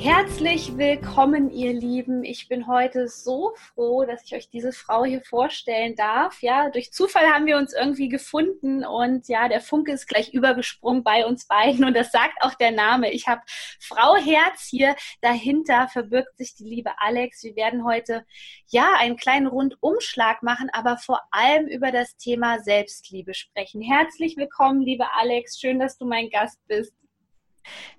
Herzlich willkommen, ihr Lieben. Ich bin heute so froh, dass ich euch diese Frau hier vorstellen darf. Ja, durch Zufall haben wir uns irgendwie gefunden und ja, der Funke ist gleich übergesprungen bei uns beiden und das sagt auch der Name. Ich habe Frau Herz hier. Dahinter verbirgt sich die liebe Alex. Wir werden heute ja einen kleinen Rundumschlag machen, aber vor allem über das Thema Selbstliebe sprechen. Herzlich willkommen, liebe Alex. Schön, dass du mein Gast bist.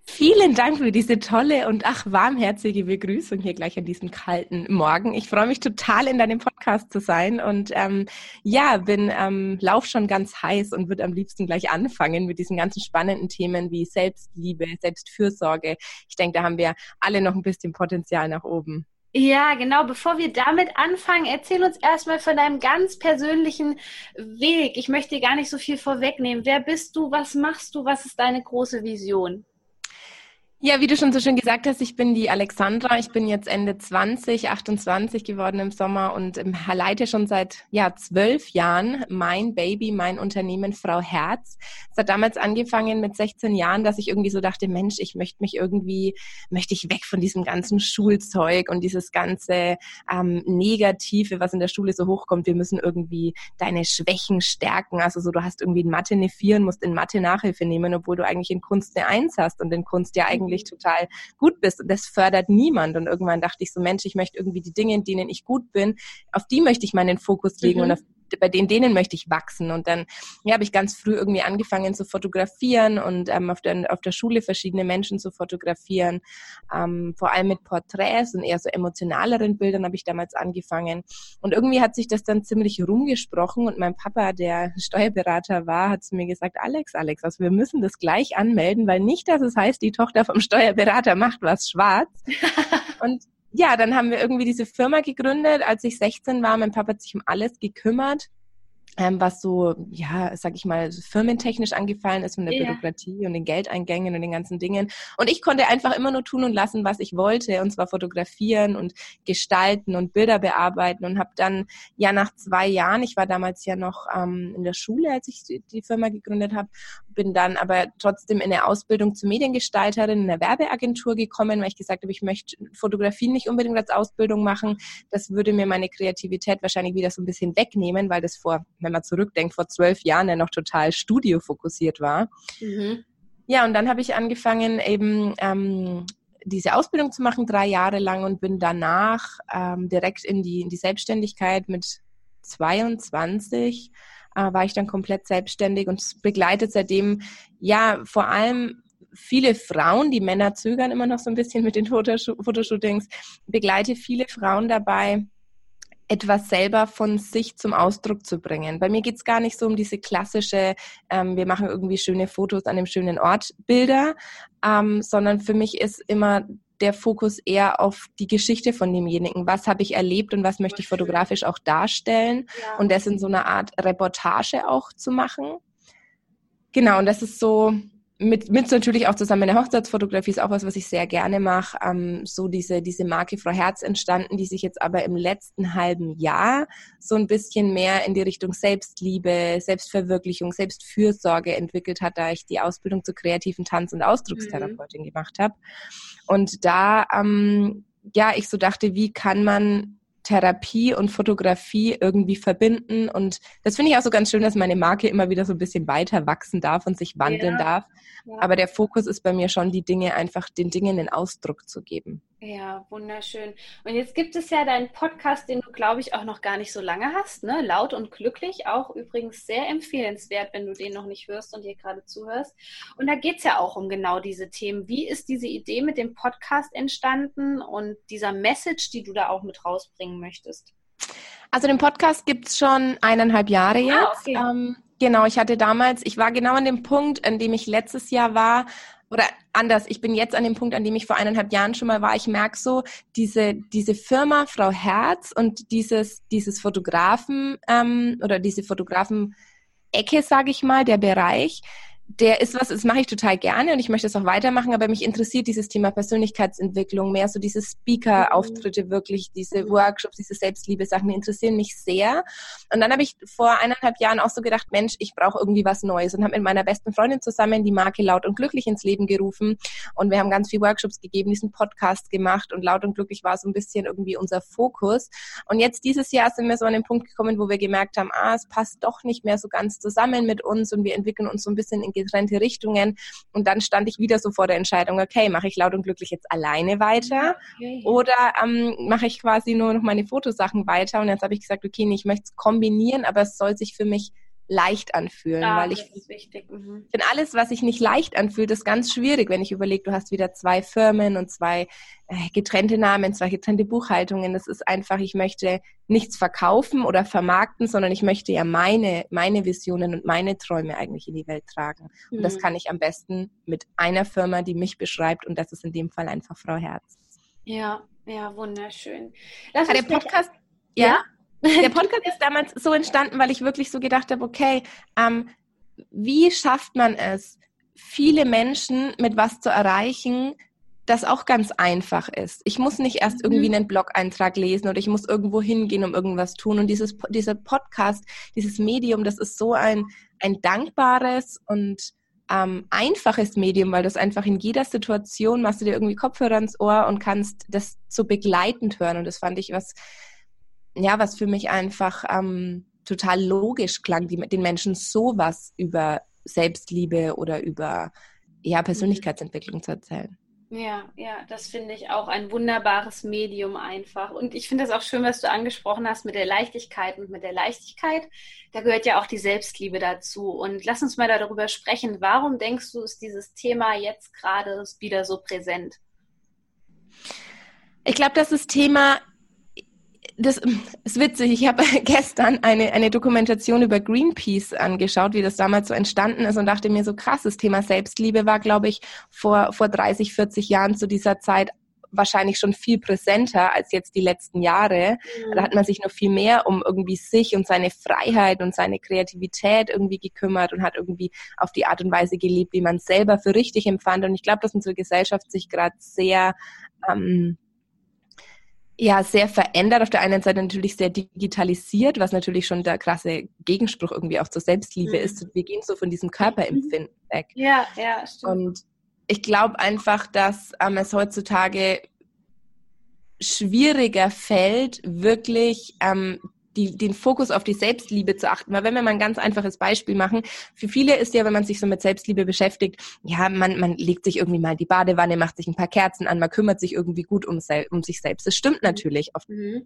Vielen Dank für diese tolle und ach warmherzige Begrüßung hier gleich an diesem kalten Morgen. Ich freue mich total in deinem Podcast zu sein und ähm, ja, bin ähm, lauf schon ganz heiß und würde am liebsten gleich anfangen mit diesen ganzen spannenden Themen wie Selbstliebe, Selbstfürsorge. Ich denke, da haben wir alle noch ein bisschen Potenzial nach oben. Ja, genau. Bevor wir damit anfangen, erzähl uns erstmal von deinem ganz persönlichen Weg. Ich möchte dir gar nicht so viel vorwegnehmen. Wer bist du? Was machst du? Was ist deine große Vision? Ja, wie du schon so schön gesagt hast, ich bin die Alexandra. Ich bin jetzt Ende 20, 28 geworden im Sommer und leite schon seit ja zwölf Jahren mein Baby, mein Unternehmen Frau Herz. Es hat damals angefangen mit 16 Jahren, dass ich irgendwie so dachte, Mensch, ich möchte mich irgendwie, möchte ich weg von diesem ganzen Schulzeug und dieses ganze ähm, Negative, was in der Schule so hochkommt. Wir müssen irgendwie deine Schwächen stärken. Also so, du hast irgendwie in Mathe eine Vier und musst in Mathe Nachhilfe nehmen, obwohl du eigentlich in Kunst eine Eins hast und in Kunst ja eigentlich eigentlich total gut bist. Und das fördert niemand. Und irgendwann dachte ich so, Mensch, ich möchte irgendwie die Dinge, in denen ich gut bin, auf die möchte ich meinen Fokus legen mhm. und auf bei den denen möchte ich wachsen. Und dann ja, habe ich ganz früh irgendwie angefangen zu fotografieren und ähm, auf, der, auf der Schule verschiedene Menschen zu fotografieren, ähm, vor allem mit Porträts und eher so emotionaleren Bildern habe ich damals angefangen. Und irgendwie hat sich das dann ziemlich rumgesprochen und mein Papa, der Steuerberater war, hat zu mir gesagt, Alex, Alex, also wir müssen das gleich anmelden, weil nicht, dass es heißt, die Tochter vom Steuerberater macht was schwarz. und ja, dann haben wir irgendwie diese Firma gegründet, als ich 16 war. Mein Papa hat sich um alles gekümmert ähm, was so, ja, sag ich mal, firmentechnisch angefallen ist von der ja. Bürokratie und den Geldeingängen und den ganzen Dingen. Und ich konnte einfach immer nur tun und lassen, was ich wollte, und zwar fotografieren und gestalten und Bilder bearbeiten und habe dann ja nach zwei Jahren, ich war damals ja noch ähm, in der Schule, als ich die Firma gegründet habe, bin dann aber trotzdem in eine Ausbildung zur Mediengestalterin in der Werbeagentur gekommen, weil ich gesagt habe, ich möchte Fotografie nicht unbedingt als Ausbildung machen. Das würde mir meine Kreativität wahrscheinlich wieder so ein bisschen wegnehmen, weil das vor wenn man zurückdenkt, vor zwölf Jahren ja noch total studiofokussiert war. Mhm. Ja, und dann habe ich angefangen, eben ähm, diese Ausbildung zu machen, drei Jahre lang und bin danach ähm, direkt in die, in die Selbstständigkeit mit 22 äh, war ich dann komplett selbstständig und begleitet seitdem ja vor allem viele Frauen, die Männer zögern immer noch so ein bisschen mit den Fotoshootings, begleite viele Frauen dabei, etwas selber von sich zum Ausdruck zu bringen. Bei mir geht's gar nicht so um diese klassische, ähm, wir machen irgendwie schöne Fotos an einem schönen Ort Bilder, ähm, sondern für mich ist immer der Fokus eher auf die Geschichte von demjenigen. Was habe ich erlebt und was möchte ich fotografisch auch darstellen? Ja. Und das in so einer Art Reportage auch zu machen. Genau, und das ist so, mit, mit natürlich auch zusammen eine Hochzeitsfotografie ist auch was, was ich sehr gerne mache. Ähm, so diese, diese Marke Frau Herz entstanden, die sich jetzt aber im letzten halben Jahr so ein bisschen mehr in die Richtung Selbstliebe, Selbstverwirklichung, Selbstfürsorge entwickelt hat, da ich die Ausbildung zur kreativen Tanz- und Ausdruckstherapeutin mhm. gemacht habe. Und da, ähm, ja, ich so dachte, wie kann man Therapie und Fotografie irgendwie verbinden. Und das finde ich auch so ganz schön, dass meine Marke immer wieder so ein bisschen weiter wachsen darf und sich wandeln ja. darf. Ja. Aber der Fokus ist bei mir schon, die Dinge einfach den Dingen den Ausdruck zu geben. Ja, wunderschön. Und jetzt gibt es ja deinen Podcast, den du, glaube ich, auch noch gar nicht so lange hast, ne? Laut und glücklich, auch übrigens sehr empfehlenswert, wenn du den noch nicht hörst und hier gerade zuhörst. Und da geht es ja auch um genau diese Themen. Wie ist diese Idee mit dem Podcast entstanden und dieser Message, die du da auch mit rausbringen möchtest? Also den Podcast gibt es schon eineinhalb Jahre ah, jetzt. Ah, okay. ähm, genau, ich hatte damals, ich war genau an dem Punkt, an dem ich letztes Jahr war, oder anders, ich bin jetzt an dem Punkt, an dem ich vor eineinhalb Jahren schon mal war. Ich merke so, diese, diese Firma Frau Herz und dieses, dieses Fotografen ähm, oder diese Fotografen-Ecke, sage ich mal, der Bereich, der ist was, das mache ich total gerne und ich möchte es auch weitermachen, aber mich interessiert dieses Thema Persönlichkeitsentwicklung, mehr so diese Speaker-Auftritte wirklich, diese mhm. Workshops, diese Selbstliebe-Sachen, die interessieren mich sehr. Und dann habe ich vor eineinhalb Jahren auch so gedacht, Mensch, ich brauche irgendwie was Neues und habe mit meiner besten Freundin zusammen die Marke Laut und Glücklich ins Leben gerufen und wir haben ganz viele Workshops gegeben, diesen Podcast gemacht und Laut und Glücklich war so ein bisschen irgendwie unser Fokus. Und jetzt dieses Jahr sind wir so an den Punkt gekommen, wo wir gemerkt haben, ah, es passt doch nicht mehr so ganz zusammen mit uns und wir entwickeln uns so ein bisschen in getrennte Richtungen. Und dann stand ich wieder so vor der Entscheidung, okay, mache ich laut und glücklich jetzt alleine weiter okay. oder ähm, mache ich quasi nur noch meine Fotosachen weiter? Und jetzt habe ich gesagt, okay, nee, ich möchte es kombinieren, aber es soll sich für mich leicht anfühlen, ah, weil ich mhm. finde alles, was sich nicht leicht anfühlt, ist ganz schwierig, wenn ich überlege, du hast wieder zwei Firmen und zwei äh, getrennte Namen, zwei getrennte Buchhaltungen. Das ist einfach, ich möchte nichts verkaufen oder vermarkten, sondern ich möchte ja meine, meine Visionen und meine Träume eigentlich in die Welt tragen. Mhm. Und das mhm. kann ich am besten mit einer Firma, die mich beschreibt und das ist in dem Fall einfach Frau Herz. Ja, ja, wunderschön. Lass der Podcast, ja? ja? Der Podcast ist damals so entstanden, weil ich wirklich so gedacht habe, okay, ähm, wie schafft man es, viele Menschen mit was zu erreichen, das auch ganz einfach ist. Ich muss nicht erst irgendwie mhm. einen Blog-Eintrag lesen oder ich muss irgendwo hingehen, um irgendwas tun. Und dieses, dieser Podcast, dieses Medium, das ist so ein, ein dankbares und ähm, einfaches Medium, weil das einfach in jeder Situation machst du dir irgendwie Kopfhörer ins Ohr und kannst das so begleitend hören. Und das fand ich was ja, was für mich einfach ähm, total logisch klang, die, den Menschen sowas über Selbstliebe oder über ja, Persönlichkeitsentwicklung zu erzählen. Ja, ja, das finde ich auch ein wunderbares Medium einfach. Und ich finde das auch schön, was du angesprochen hast mit der Leichtigkeit. Und mit der Leichtigkeit, da gehört ja auch die Selbstliebe dazu. Und lass uns mal darüber sprechen. Warum denkst du, ist dieses Thema jetzt gerade wieder so präsent? Ich glaube, dass das Thema das ist witzig. Ich habe gestern eine, eine Dokumentation über Greenpeace angeschaut, wie das damals so entstanden ist und dachte mir so krass, das Thema Selbstliebe war, glaube ich, vor, vor 30, 40 Jahren zu dieser Zeit wahrscheinlich schon viel präsenter als jetzt die letzten Jahre. Mhm. Da hat man sich noch viel mehr um irgendwie sich und seine Freiheit und seine Kreativität irgendwie gekümmert und hat irgendwie auf die Art und Weise gelebt, wie man es selber für richtig empfand. Und ich glaube, dass unsere Gesellschaft sich gerade sehr ähm, ja sehr verändert. Auf der einen Seite natürlich sehr digitalisiert, was natürlich schon der krasse Gegenspruch irgendwie auch zur Selbstliebe mhm. ist. Wir gehen so von diesem Körperempfinden weg. Ja, ja, stimmt. Und ich glaube einfach, dass ähm, es heutzutage schwieriger fällt, wirklich ähm, die, den Fokus auf die Selbstliebe zu achten. Weil wenn wir mal ein ganz einfaches Beispiel machen, für viele ist ja, wenn man sich so mit Selbstliebe beschäftigt, ja, man, man legt sich irgendwie mal in die Badewanne, macht sich ein paar Kerzen an, man kümmert sich irgendwie gut um, um sich selbst. Das stimmt natürlich oft. Mhm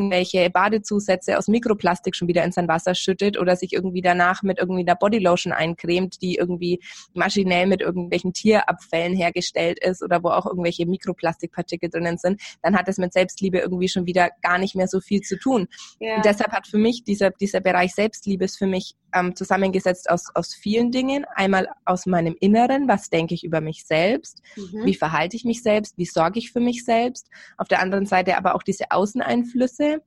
irgendwelche Badezusätze aus Mikroplastik schon wieder in sein Wasser schüttet oder sich irgendwie danach mit irgendwie der Bodylotion eincremt, die irgendwie maschinell mit irgendwelchen Tierabfällen hergestellt ist oder wo auch irgendwelche Mikroplastikpartikel drinnen sind, dann hat es mit Selbstliebe irgendwie schon wieder gar nicht mehr so viel zu tun. Ja. Und deshalb hat für mich dieser, dieser Bereich Selbstliebe ist für mich ähm, zusammengesetzt aus, aus vielen Dingen. Einmal aus meinem Inneren, was denke ich über mich selbst, mhm. wie verhalte ich mich selbst, wie sorge ich für mich selbst. Auf der anderen Seite aber auch diese Außeneinflüsse.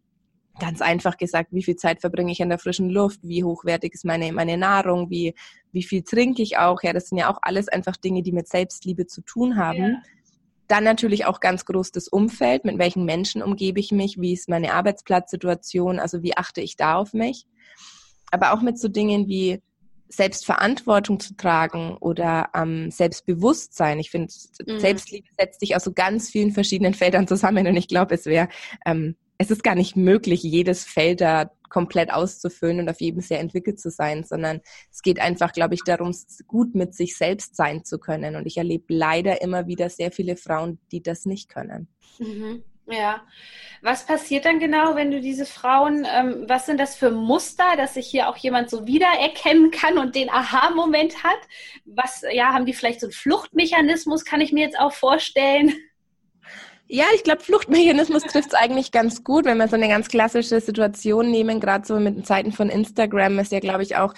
Ganz einfach gesagt, wie viel Zeit verbringe ich an der frischen Luft, wie hochwertig ist meine, meine Nahrung, wie, wie viel trinke ich auch. Ja, das sind ja auch alles einfach Dinge, die mit Selbstliebe zu tun haben. Ja. Dann natürlich auch ganz groß das Umfeld, mit welchen Menschen umgebe ich mich, wie ist meine Arbeitsplatzsituation, also wie achte ich da auf mich aber auch mit so Dingen wie Selbstverantwortung zu tragen oder ähm, Selbstbewusstsein. Ich finde, mhm. Selbstliebe setzt sich aus so ganz vielen verschiedenen Feldern zusammen und ich glaube, es wäre, ähm, es ist gar nicht möglich, jedes Feld da komplett auszufüllen und auf jedem sehr entwickelt zu sein, sondern es geht einfach, glaube ich, darum, gut mit sich selbst sein zu können. Und ich erlebe leider immer wieder sehr viele Frauen, die das nicht können. Mhm. Ja. Was passiert dann genau, wenn du diese Frauen, ähm, was sind das für Muster, dass sich hier auch jemand so wiedererkennen kann und den Aha-Moment hat? Was, ja, haben die vielleicht so einen Fluchtmechanismus, kann ich mir jetzt auch vorstellen? Ja, ich glaube, Fluchtmechanismus trifft es eigentlich ganz gut, wenn wir so eine ganz klassische Situation nehmen, gerade so mit den Zeiten von Instagram ist ja, glaube ich, auch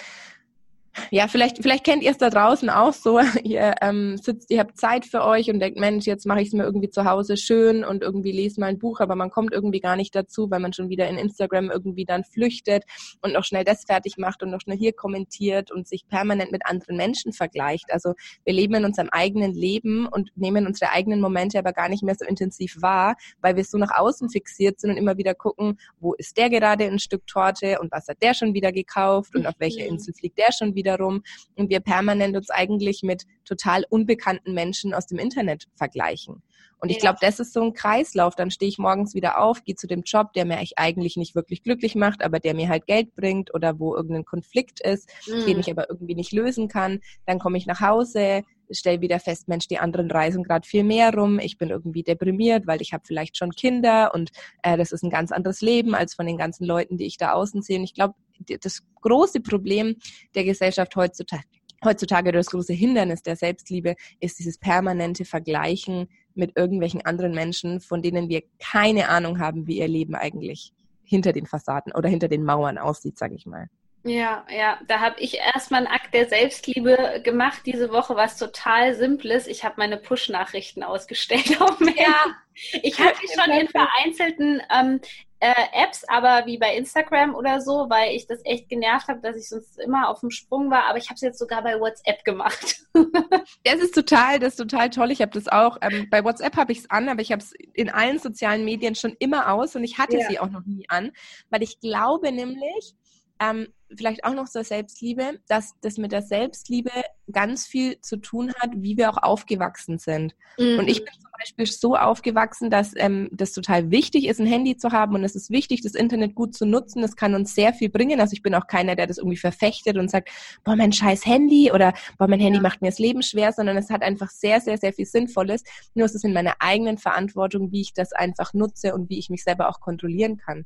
ja, vielleicht, vielleicht kennt ihr es da draußen auch so. Ihr ähm, sitzt, ihr habt Zeit für euch und denkt, Mensch, jetzt mache ich es mir irgendwie zu Hause schön und irgendwie lese mal ein Buch, aber man kommt irgendwie gar nicht dazu, weil man schon wieder in Instagram irgendwie dann flüchtet und noch schnell das fertig macht und noch schnell hier kommentiert und sich permanent mit anderen Menschen vergleicht. Also wir leben in unserem eigenen Leben und nehmen unsere eigenen Momente aber gar nicht mehr so intensiv wahr, weil wir so nach außen fixiert sind und immer wieder gucken, wo ist der gerade ein Stück Torte und was hat der schon wieder gekauft und auf welcher Insel fliegt der schon wiederum und wir permanent uns eigentlich mit total unbekannten Menschen aus dem Internet vergleichen. Und ich glaube, das ist so ein Kreislauf. Dann stehe ich morgens wieder auf, gehe zu dem Job, der mir eigentlich nicht wirklich glücklich macht, aber der mir halt Geld bringt oder wo irgendein Konflikt ist, mhm. den ich aber irgendwie nicht lösen kann. Dann komme ich nach Hause, stelle wieder fest, Mensch, die anderen reisen gerade viel mehr rum. Ich bin irgendwie deprimiert, weil ich habe vielleicht schon Kinder und äh, das ist ein ganz anderes Leben als von den ganzen Leuten, die ich da außen sehe. Und ich glaube, das große Problem der Gesellschaft heutzutage, heutzutage das große Hindernis der Selbstliebe ist dieses permanente Vergleichen mit irgendwelchen anderen Menschen, von denen wir keine Ahnung haben, wie ihr Leben eigentlich hinter den Fassaden oder hinter den Mauern aussieht, sage ich mal. Ja, ja, da habe ich erstmal einen Akt der Selbstliebe gemacht diese Woche, was total simples. Ich habe meine Push-Nachrichten ausgestellt auf Mail. Ja. Ich habe die schon in vereinzelten ähm, äh, Apps, aber wie bei Instagram oder so, weil ich das echt genervt habe, dass ich sonst immer auf dem Sprung war. Aber ich habe es jetzt sogar bei WhatsApp gemacht. das ist total, das ist total toll. Ich habe das auch. Ähm, bei WhatsApp habe ich es an, aber ich habe es in allen sozialen Medien schon immer aus und ich hatte ja. sie auch noch nie an, weil ich glaube nämlich, ähm, vielleicht auch noch zur Selbstliebe, dass das mit der Selbstliebe ganz viel zu tun hat, wie wir auch aufgewachsen sind. Mhm. Und ich bin zum Beispiel so aufgewachsen, dass ähm, das total wichtig ist, ein Handy zu haben und es ist wichtig, das Internet gut zu nutzen. Das kann uns sehr viel bringen. Also ich bin auch keiner, der das irgendwie verfechtet und sagt, boah, mein scheiß Handy oder boah, mein Handy ja. macht mir das Leben schwer, sondern es hat einfach sehr, sehr, sehr viel Sinnvolles. Nur es ist in meiner eigenen Verantwortung, wie ich das einfach nutze und wie ich mich selber auch kontrollieren kann.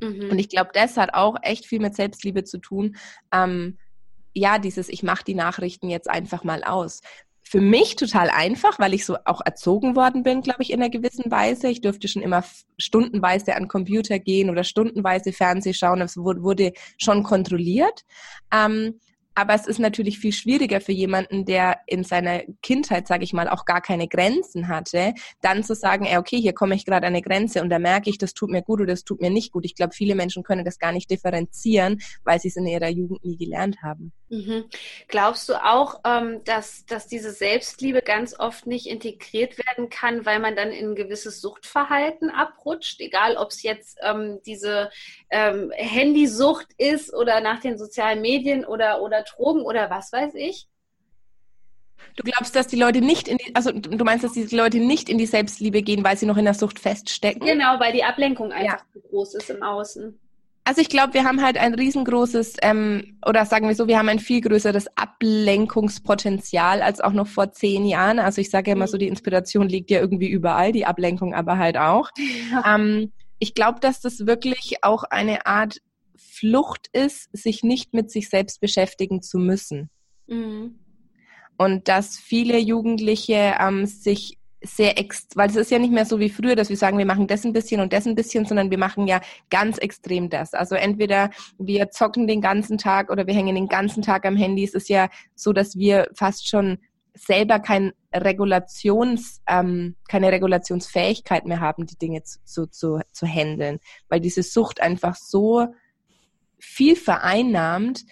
Mhm. Und ich glaube, das hat auch echt viel mit Selbstliebe zu tun. Ähm, ja, dieses, ich mache die Nachrichten jetzt einfach mal aus. Für mich total einfach, weil ich so auch erzogen worden bin, glaube ich, in einer gewissen Weise. Ich durfte schon immer stundenweise an Computer gehen oder stundenweise Fernseh schauen. Es wurde schon kontrolliert. Ähm, aber es ist natürlich viel schwieriger für jemanden, der in seiner Kindheit, sage ich mal, auch gar keine Grenzen hatte, dann zu sagen, ey, okay, hier komme ich gerade an eine Grenze und da merke ich, das tut mir gut oder das tut mir nicht gut. Ich glaube, viele Menschen können das gar nicht differenzieren, weil sie es in ihrer Jugend nie gelernt haben. Mhm. Glaubst du auch, ähm, dass, dass diese Selbstliebe ganz oft nicht integriert werden kann, weil man dann in ein gewisses Suchtverhalten abrutscht, egal ob es jetzt ähm, diese ähm, Handysucht ist oder nach den sozialen Medien oder, oder Drogen oder was weiß ich? Du glaubst, dass die Leute nicht in die, also du meinst, dass die Leute nicht in die Selbstliebe gehen, weil sie noch in der Sucht feststecken? Genau, weil die Ablenkung einfach ja. zu groß ist im Außen. Also ich glaube, wir haben halt ein riesengroßes, ähm, oder sagen wir so, wir haben ein viel größeres Ablenkungspotenzial als auch noch vor zehn Jahren. Also ich sage ja immer so, die Inspiration liegt ja irgendwie überall, die Ablenkung aber halt auch. Ja. Ähm, ich glaube, dass das wirklich auch eine Art Flucht ist, sich nicht mit sich selbst beschäftigen zu müssen. Mhm. Und dass viele Jugendliche ähm, sich sehr ex, weil es ist ja nicht mehr so wie früher, dass wir sagen, wir machen das ein bisschen und das ein bisschen, sondern wir machen ja ganz extrem das. Also entweder wir zocken den ganzen Tag oder wir hängen den ganzen Tag am Handy. Es ist ja so, dass wir fast schon selber kein Regulations, ähm, keine Regulationsfähigkeit mehr haben, die Dinge zu, zu, zu, zu handeln, weil diese Sucht einfach so viel vereinnahmt,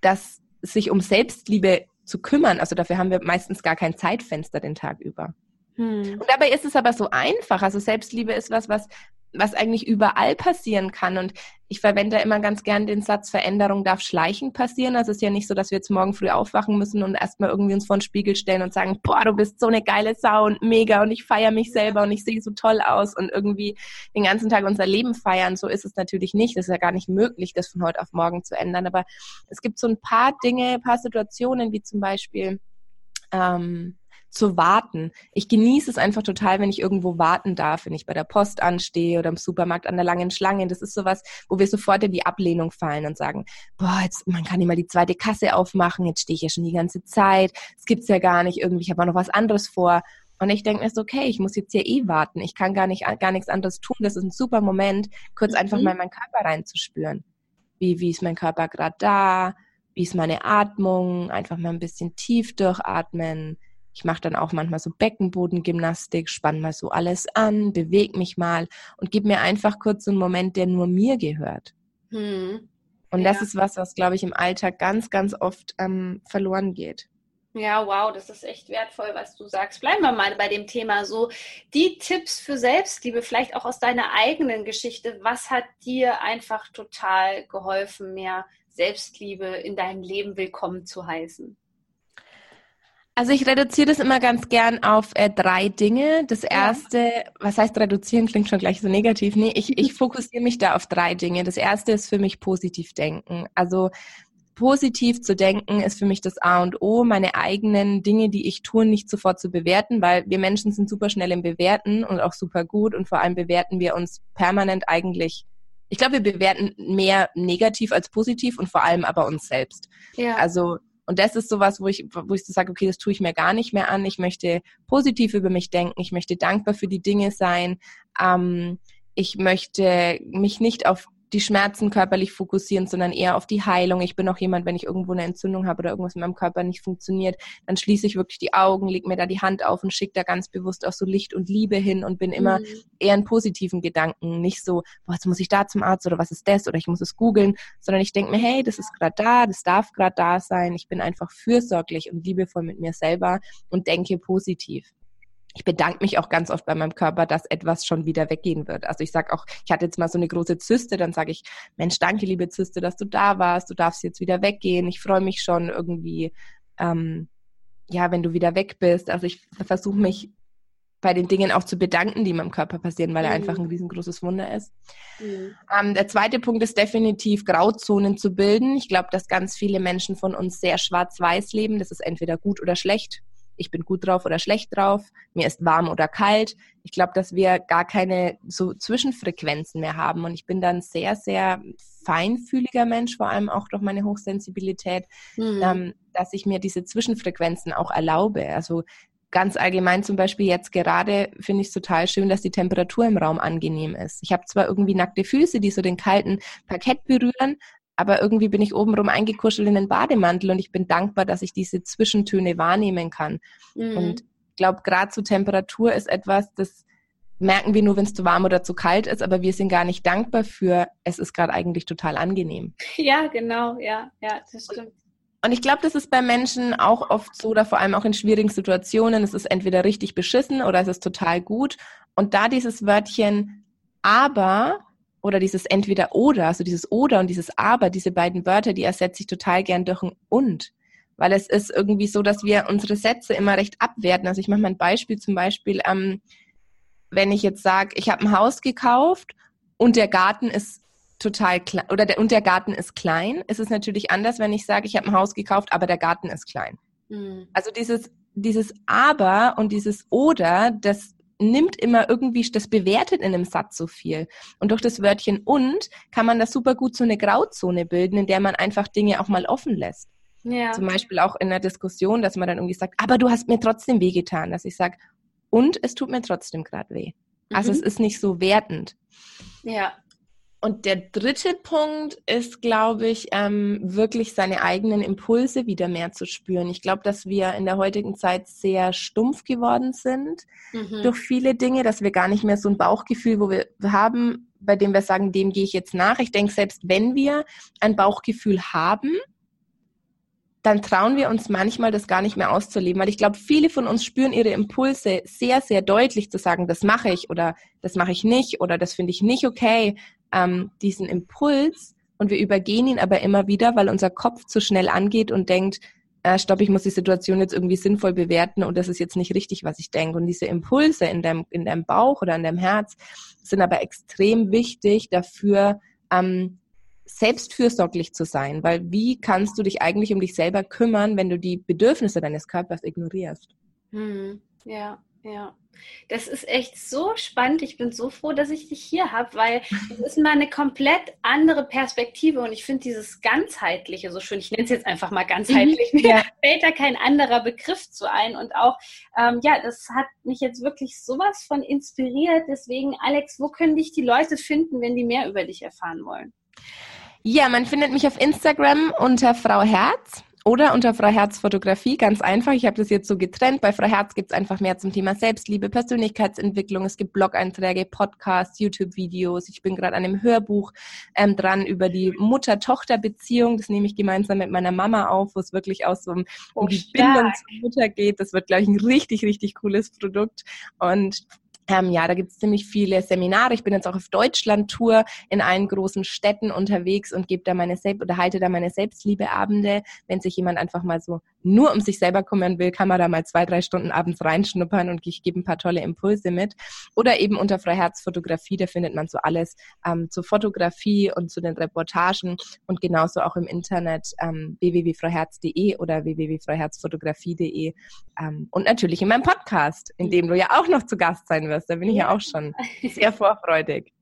dass sich um Selbstliebe zu kümmern, also dafür haben wir meistens gar kein Zeitfenster den Tag über. Hm. Und dabei ist es aber so einfach. Also Selbstliebe ist was, was, was eigentlich überall passieren kann. Und ich verwende immer ganz gern den Satz, Veränderung darf schleichend passieren. Also es ist ja nicht so, dass wir jetzt morgen früh aufwachen müssen und erstmal irgendwie uns vor den Spiegel stellen und sagen, boah, du bist so eine geile Sau und mega und ich feiere mich selber und ich sehe so toll aus und irgendwie den ganzen Tag unser Leben feiern. So ist es natürlich nicht. Das ist ja gar nicht möglich, das von heute auf morgen zu ändern. Aber es gibt so ein paar Dinge, ein paar Situationen, wie zum Beispiel, ähm, zu warten. Ich genieße es einfach total, wenn ich irgendwo warten darf, wenn ich bei der Post anstehe oder im Supermarkt an der langen Schlange. Das ist sowas, wo wir sofort in die Ablehnung fallen und sagen, boah, jetzt, man kann nicht mal die zweite Kasse aufmachen, jetzt stehe ich ja schon die ganze Zeit, es gibt's ja gar nicht, irgendwie, ich habe auch noch was anderes vor. Und ich denke mir so, okay, ich muss jetzt hier eh warten. Ich kann gar nicht, gar nichts anderes tun. Das ist ein super Moment, kurz mhm. einfach mal in meinen Körper reinzuspüren. Wie, wie ist mein Körper gerade da? wie ist meine Atmung, einfach mal ein bisschen tief durchatmen. Ich mache dann auch manchmal so Beckenbodengymnastik, spann mal so alles an, bewege mich mal und gib mir einfach kurz einen Moment, der nur mir gehört. Hm. Und ja. das ist was, was, glaube ich, im Alltag ganz, ganz oft ähm, verloren geht. Ja, wow, das ist echt wertvoll, was du sagst. Bleiben wir mal bei dem Thema so. Die Tipps für Selbstliebe, vielleicht auch aus deiner eigenen Geschichte. Was hat dir einfach total geholfen, mehr Selbstliebe in deinem Leben willkommen zu heißen? Also ich reduziere das immer ganz gern auf äh, drei Dinge. Das erste, ja. was heißt reduzieren, klingt schon gleich so negativ. Nee, ich, ich fokussiere mich da auf drei Dinge. Das erste ist für mich positiv denken. Also positiv zu denken ist für mich das A und O, meine eigenen Dinge, die ich tue, nicht sofort zu bewerten, weil wir Menschen sind super schnell im Bewerten und auch super gut und vor allem bewerten wir uns permanent eigentlich. Ich glaube, wir bewerten mehr negativ als positiv und vor allem aber uns selbst. Ja. Also und das ist sowas, wo ich, wo ich so sage, okay, das tue ich mir gar nicht mehr an. Ich möchte positiv über mich denken. Ich möchte dankbar für die Dinge sein. Ähm, ich möchte mich nicht auf die Schmerzen körperlich fokussieren, sondern eher auf die Heilung. Ich bin auch jemand, wenn ich irgendwo eine Entzündung habe oder irgendwas in meinem Körper nicht funktioniert, dann schließe ich wirklich die Augen, leg mir da die Hand auf und schicke da ganz bewusst auch so Licht und Liebe hin und bin immer mhm. eher in positiven Gedanken. Nicht so, boah, jetzt muss ich da zum Arzt oder was ist das oder ich muss es googeln, sondern ich denke mir, hey, das ist gerade da, das darf gerade da sein. Ich bin einfach fürsorglich und liebevoll mit mir selber und denke positiv ich bedanke mich auch ganz oft bei meinem Körper, dass etwas schon wieder weggehen wird. Also ich sage auch, ich hatte jetzt mal so eine große Zyste, dann sage ich, Mensch, danke, liebe Zyste, dass du da warst, du darfst jetzt wieder weggehen. Ich freue mich schon irgendwie, ähm, ja, wenn du wieder weg bist. Also ich versuche mich bei den Dingen auch zu bedanken, die meinem Körper passieren, weil er mhm. einfach ein riesengroßes Wunder ist. Mhm. Ähm, der zweite Punkt ist definitiv Grauzonen zu bilden. Ich glaube, dass ganz viele Menschen von uns sehr schwarz-weiß leben. Das ist entweder gut oder schlecht ich bin gut drauf oder schlecht drauf, mir ist warm oder kalt. Ich glaube, dass wir gar keine so Zwischenfrequenzen mehr haben. Und ich bin dann sehr, sehr feinfühliger Mensch, vor allem auch durch meine Hochsensibilität, mhm. ähm, dass ich mir diese Zwischenfrequenzen auch erlaube. Also ganz allgemein zum Beispiel jetzt gerade finde ich es total schön, dass die Temperatur im Raum angenehm ist. Ich habe zwar irgendwie nackte Füße, die so den kalten Parkett berühren, aber irgendwie bin ich obenrum eingekuschelt in den Bademantel und ich bin dankbar, dass ich diese Zwischentöne wahrnehmen kann. Mhm. Und ich glaube, gerade zur Temperatur ist etwas, das merken wir nur, wenn es zu warm oder zu kalt ist, aber wir sind gar nicht dankbar für, es ist gerade eigentlich total angenehm. Ja, genau, ja, ja, das stimmt. Und ich glaube, das ist bei Menschen auch oft so, oder vor allem auch in schwierigen Situationen, es ist entweder richtig beschissen oder es ist total gut. Und da dieses Wörtchen aber oder dieses entweder oder, also dieses oder und dieses aber, diese beiden Wörter, die ersetze ich total gern durch ein und. Weil es ist irgendwie so, dass wir unsere Sätze immer recht abwerten. Also ich mache mal ein Beispiel, zum Beispiel, ähm, wenn ich jetzt sage, ich habe ein Haus gekauft und der Garten ist total klein oder der, und der Garten ist klein, ist es natürlich anders, wenn ich sage, ich habe ein Haus gekauft, aber der Garten ist klein. Mhm. Also dieses, dieses aber und dieses oder, das nimmt immer irgendwie, das bewertet in einem Satz so viel. Und durch das Wörtchen und kann man da super gut so eine Grauzone bilden, in der man einfach Dinge auch mal offen lässt. Ja. Zum Beispiel auch in der Diskussion, dass man dann irgendwie sagt, aber du hast mir trotzdem wehgetan, dass ich sage, und es tut mir trotzdem gerade weh. Also mhm. es ist nicht so wertend. Ja. Und der dritte Punkt ist, glaube ich, ähm, wirklich seine eigenen Impulse wieder mehr zu spüren. Ich glaube, dass wir in der heutigen Zeit sehr stumpf geworden sind mhm. durch viele Dinge, dass wir gar nicht mehr so ein Bauchgefühl, wo wir haben, bei dem wir sagen, dem gehe ich jetzt nach. Ich denke, selbst wenn wir ein Bauchgefühl haben, dann trauen wir uns manchmal, das gar nicht mehr auszuleben. Weil ich glaube, viele von uns spüren ihre Impulse sehr, sehr deutlich zu sagen, das mache ich oder das mache ich nicht oder das finde ich nicht okay ähm, diesen Impuls und wir übergehen ihn aber immer wieder, weil unser Kopf zu schnell angeht und denkt, äh, stopp, ich muss die Situation jetzt irgendwie sinnvoll bewerten und das ist jetzt nicht richtig, was ich denke. Und diese Impulse in deinem, in deinem Bauch oder in deinem Herz sind aber extrem wichtig dafür, ähm, selbstfürsorglich zu sein, weil wie kannst du dich eigentlich um dich selber kümmern, wenn du die Bedürfnisse deines Körpers ignorierst? Hm, ja, ja. Das ist echt so spannend. Ich bin so froh, dass ich dich hier habe, weil es ist mal eine komplett andere Perspektive und ich finde dieses ganzheitliche so schön. Ich nenne es jetzt einfach mal ganzheitlich. Mhm, Mir fällt da kein anderer Begriff zu ein und auch ähm, ja, das hat mich jetzt wirklich sowas von inspiriert. Deswegen, Alex, wo können dich die Leute finden, wenn die mehr über dich erfahren wollen? Ja, man findet mich auf Instagram unter Frau Herz. Oder unter Frau Herz Fotografie, ganz einfach. Ich habe das jetzt so getrennt. Bei Frau Herz gibt es einfach mehr zum Thema Selbstliebe, Persönlichkeitsentwicklung. Es gibt Blog-Einträge, Podcasts, YouTube-Videos. Ich bin gerade an einem Hörbuch ähm, dran über die Mutter-Tochter-Beziehung. Das nehme ich gemeinsam mit meiner Mama auf, wo es wirklich aus so um, um die Bindung zur Mutter geht. Das wird, glaube ich, ein richtig, richtig cooles Produkt. Und ähm, ja, da gibt es ziemlich viele Seminare. Ich bin jetzt auch auf Deutschland-Tour in allen großen Städten unterwegs und gebe da meine Selbst oder halte da meine Selbstliebeabende. Wenn sich jemand einfach mal so nur um sich selber kümmern will, kann man da mal zwei, drei Stunden abends reinschnuppern und ich gebe ein paar tolle Impulse mit. Oder eben unter Freiherz Fotografie, da findet man so alles ähm, zur Fotografie und zu den Reportagen und genauso auch im Internet ähm, www.freiherz.de oder www.freiherzfotografie.de ähm, und natürlich in meinem Podcast, in dem du ja auch noch zu Gast sein wirst. Da bin ich ja auch schon sehr vorfreudig.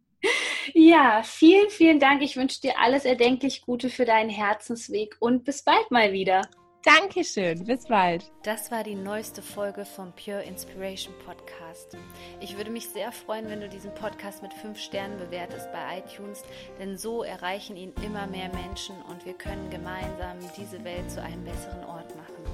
Ja, vielen, vielen Dank. Ich wünsche dir alles erdenklich Gute für deinen Herzensweg und bis bald mal wieder. Dankeschön, bis bald. Das war die neueste Folge vom Pure Inspiration Podcast. Ich würde mich sehr freuen, wenn du diesen Podcast mit fünf Sternen bewertest bei iTunes, denn so erreichen ihn immer mehr Menschen und wir können gemeinsam diese Welt zu einem besseren Ort machen.